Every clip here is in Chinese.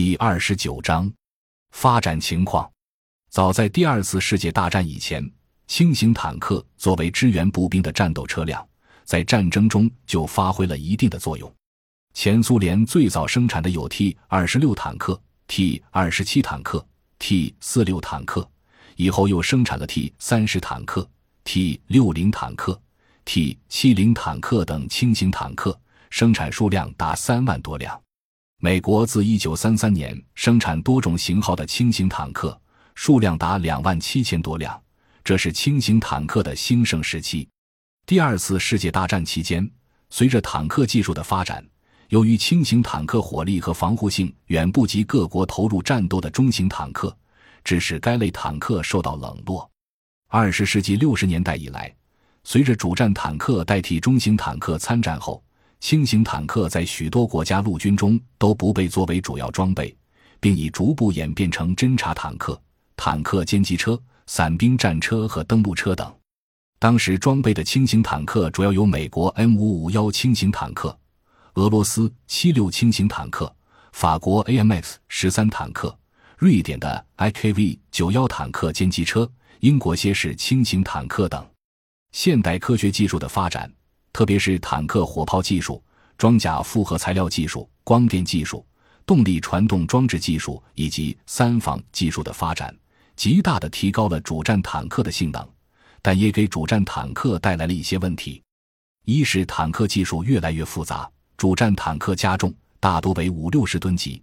第二十九章发展情况。早在第二次世界大战以前，轻型坦克作为支援步兵的战斗车辆，在战争中就发挥了一定的作用。前苏联最早生产的有 T 二十六坦克、T 二十七坦克、T 四六坦克，以后又生产了 T 三十坦克、T 六零坦克、T 七零坦克等轻型坦克，生产数量达三万多辆。美国自1933年生产多种型号的轻型坦克，数量达两万七千多辆，这是轻型坦克的兴盛时期。第二次世界大战期间，随着坦克技术的发展，由于轻型坦克火力和防护性远不及各国投入战斗的中型坦克，致使该类坦克受到冷落。二十世纪六十年代以来，随着主战坦克代替中型坦克参战后，轻型坦克在许多国家陆军中都不被作为主要装备，并已逐步演变成侦察坦克、坦克歼击车、伞兵战车和登陆车等。当时装备的轻型坦克主要有美国 M 五五幺轻型坦克、俄罗斯七六轻型坦克、法国 AMX 十三坦克、瑞典的 IKV 九幺坦克歼击车、英国蝎式轻型坦克等。现代科学技术的发展。特别是坦克火炮技术、装甲复合材料技术、光电技术、动力传动装置技术以及三防技术的发展，极大的提高了主战坦克的性能，但也给主战坦克带来了一些问题：一是坦克技术越来越复杂，主战坦克加重，大多为五六十吨级；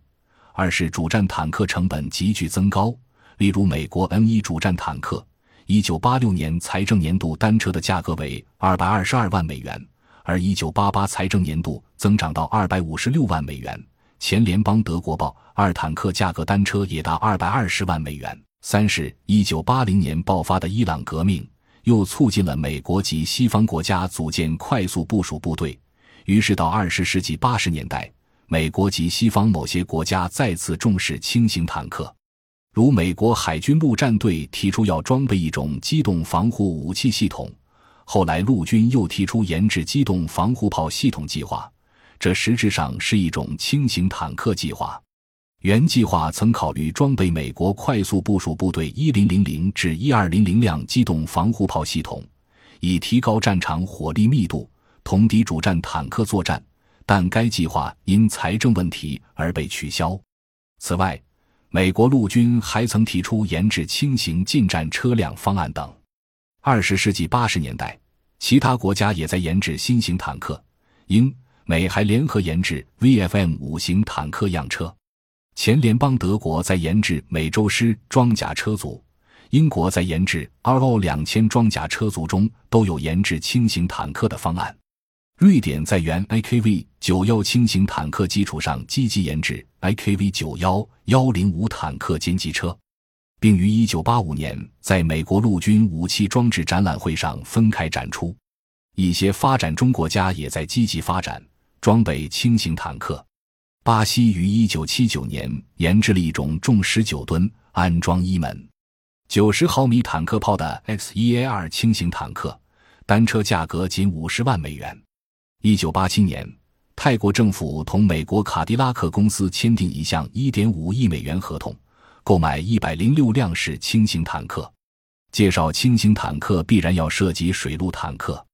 二是主战坦克成本急剧增高，例如美国 M 一主战坦克。一九八六年财政年度单车的价格为二百二十二万美元，而一九八八财政年度增长到二百五十六万美元。前联邦德国报二坦克价格单车也达二百二十万美元。三是，一九八零年爆发的伊朗革命又促进了美国及西方国家组建快速部署部队，于是到二十世纪八十年代，美国及西方某些国家再次重视轻型坦克。如美国海军陆战队提出要装备一种机动防护武器系统，后来陆军又提出研制机动防护炮系统计划，这实质上是一种轻型坦克计划。原计划曾考虑装备美国快速部署部队一零零零至一二零零辆机动防护炮系统，以提高战场火力密度，同敌主战坦克作战，但该计划因财政问题而被取消。此外，美国陆军还曾提出研制轻型近战车辆方案等。二十世纪八十年代，其他国家也在研制新型坦克，英美还联合研制 VFM 五型坦克样车。前联邦德国在研制美洲狮装甲车组，英国在研制 RO 两千装甲车组中都有研制轻型坦克的方案。瑞典在原 IKV 九幺轻型坦克基础上积极研制 IKV 九幺幺零五坦克歼击车，并于一九八五年在美国陆军武器装置展览会上分开展出。一些发展中国家也在积极发展装备轻型坦克。巴西于一九七九年研制了一种重十九吨、安装一门九十毫米坦克炮的 X 一 A 二轻型坦克，单车价格仅五十万美元。一九八七年，泰国政府同美国卡迪拉克公司签订一项一点五亿美元合同，购买一百零六辆式轻型坦克。介绍轻型坦克必然要涉及水陆坦克。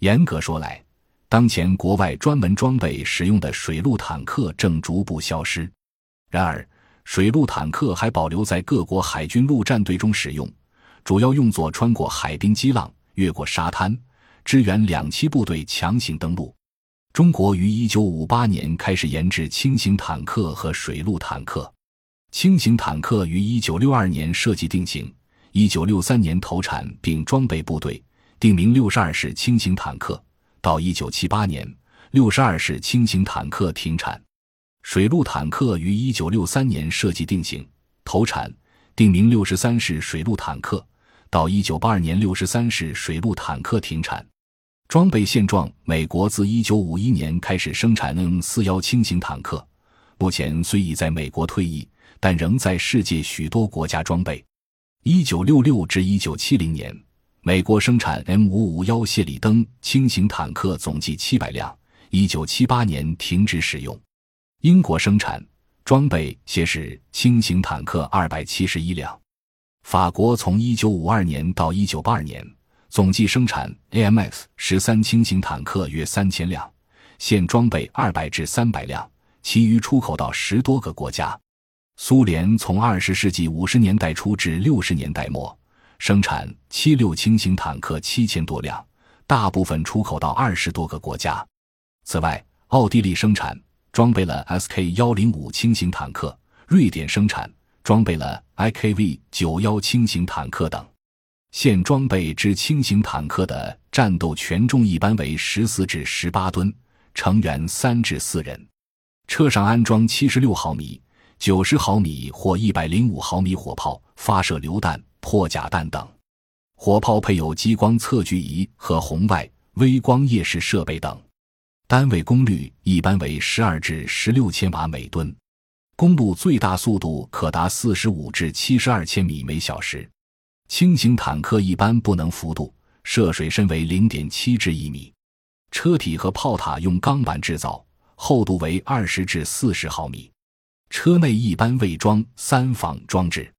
严格说来，当前国外专门装备使用的水陆坦克正逐步消失。然而，水陆坦克还保留在各国海军陆战队中使用，主要用作穿过海滨激浪、越过沙滩。支援两栖部队强行登陆。中国于一九五八年开始研制轻型坦克和水陆坦克。轻型坦克于一九六二年设计定型，一九六三年投产并装备部队，定名六十二式轻型坦克。到一九七八年，六十二式轻型坦克停产。水陆坦克于一九六三年设计定型，投产，定名六十三式水陆坦克。到一九八二年，六十三式水陆坦克停产。装备现状：美国自一九五一年开始生产 M 四幺轻型坦克，目前虽已在美国退役，但仍在世界许多国家装备。一九六六至一九七零年，美国生产 M 五五幺谢里登轻型坦克总计七百辆，一九七八年停止使用。英国生产。装备蝎式轻型坦克二百七十一辆。法国从一九五二年到一九八二年，总计生产 AMX 十三轻型坦克约三千辆，现装备二百至三百辆，其余出口到十多个国家。苏联从二十世纪五十年代初至六十年代末，生产七六轻型坦克七千多辆，大部分出口到二十多个国家。此外，奥地利生产装备了 SK 幺零五轻型坦克，瑞典生产。装备了 IKV 九幺轻型坦克等，现装备之轻型坦克的战斗权重一般为十四至十八吨，成员三至四人，车上安装七十六毫米、九十毫米或一百零五毫米火炮、发射榴弹、破甲弹等，火炮配有激光测距仪和红外、微光夜视设备等，单位功率一般为十二至十六千瓦每吨。公路最大速度可达四十五至七十二千米每小时，轻型坦克一般不能浮渡，涉水深为零点七至一米。车体和炮塔用钢板制造，厚度为二十至四十毫米。车内一般未装三防装置。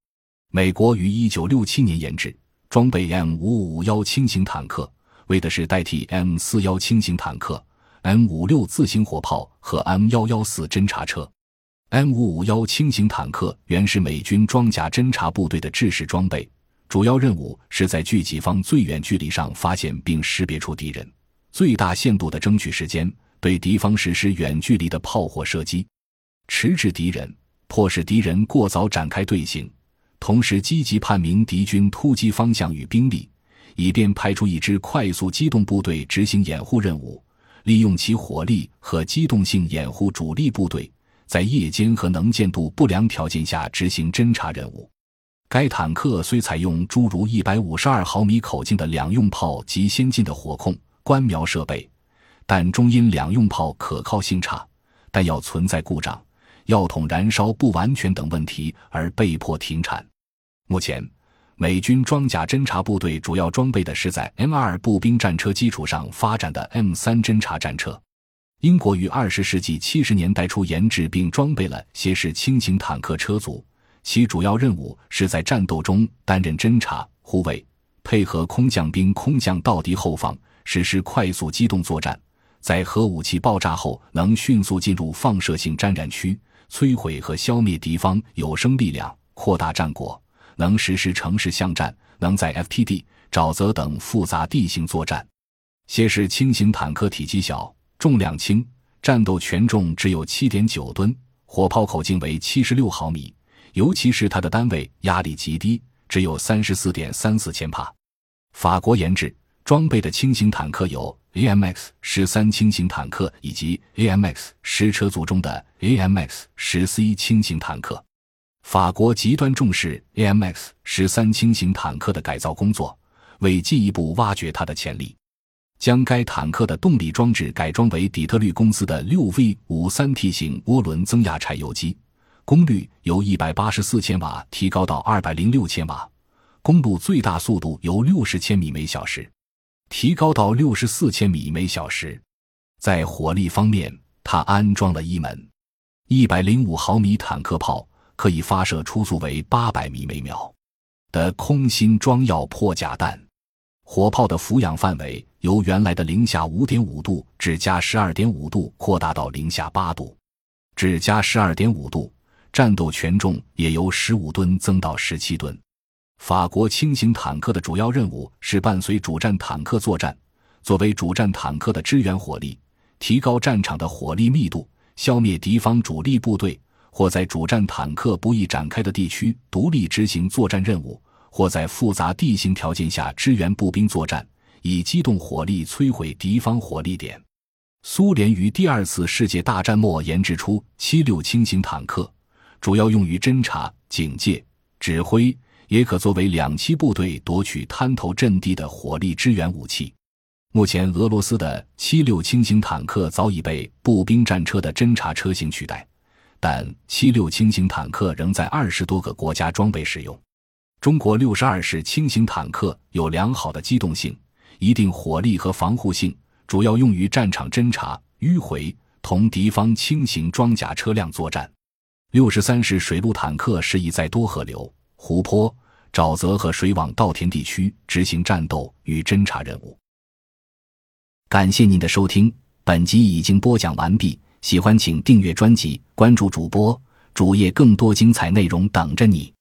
美国于一九六七年研制装备 M 五五幺轻型坦克，为的是代替 M 四幺轻型坦克、M 五六自行火炮和 M 幺幺四侦察车。M 五五幺轻型坦克原是美军装甲侦察部队的制式装备，主要任务是在距己方最远距离上发现并识别出敌人，最大限度地争取时间，对敌方实施远距离的炮火射击，迟滞敌人，迫使敌人过早展开队形，同时积极判明敌军突击方向与兵力，以便派出一支快速机动部队执行掩护任务，利用其火力和机动性掩护主力部队。在夜间和能见度不良条件下执行侦察任务。该坦克虽采用诸如一百五十二毫米口径的两用炮及先进的火控、观瞄设备，但终因两用炮可靠性差、弹药存在故障、药筒燃烧不完全等问题而被迫停产。目前，美军装甲侦察部队主要装备的是在 M 二步兵战车基础上发展的 M 三侦察战车。英国于二十世纪七十年代初研制并装备了蝎式轻型坦克车组，其主要任务是在战斗中担任侦察、护卫，配合空降兵空降到敌后方，实施快速机动作战。在核武器爆炸后，能迅速进入放射性沾染区，摧毁和消灭敌方有生力量，扩大战果，能实施城市巷战，能在 FTD、沼泽等复杂地形作战。蝎式轻型坦克体积小。重量轻，战斗权重只有七点九吨，火炮口径为七十六毫米，尤其是它的单位压力极低，只有三十四点三四千帕。法国研制装备的轻型坦克有 AMX 十三轻型坦克以及 AMX 十车组中的 AMX 十 C 轻型坦克。法国极端重视 AMX 十三轻型坦克的改造工作，为进一步挖掘它的潜力。将该坦克的动力装置改装为底特律公司的六 V 五三 T 型涡轮增压柴油机，功率由一百八十四千瓦提高到二百零六千瓦，公路最大速度由六十千米每小时提高到六十四千米每小时。在火力方面，它安装了一门一百零五毫米坦克炮，可以发射初速为八百米每秒的空心装药破甲弹。火炮的俯仰范围由原来的零下五点五度至加十二点五度扩大到零下八度，至加十二点五度。战斗权重也由十五吨增到十七吨。法国轻型坦克的主要任务是伴随主战坦克作战，作为主战坦克的支援火力，提高战场的火力密度，消灭敌方主力部队，或在主战坦克不易展开的地区独立执行作战任务。或在复杂地形条件下支援步兵作战，以机动火力摧毁敌方火力点。苏联于第二次世界大战末研制出七六轻型坦克，主要用于侦察、警戒、指挥，也可作为两栖部队夺取滩头阵地的火力支援武器。目前，俄罗斯的七六轻型坦克早已被步兵战车的侦察车型取代，但七六轻型坦克仍在二十多个国家装备使用。中国六十二式轻型坦克有良好的机动性、一定火力和防护性，主要用于战场侦察、迂回，同敌方轻型装甲车辆作战。六十三式水陆坦克适宜在多河流、湖泊、沼泽和水网稻田地区执行战斗与侦察任务。感谢您的收听，本集已经播讲完毕。喜欢请订阅专辑，关注主播主页，更多精彩内容等着你。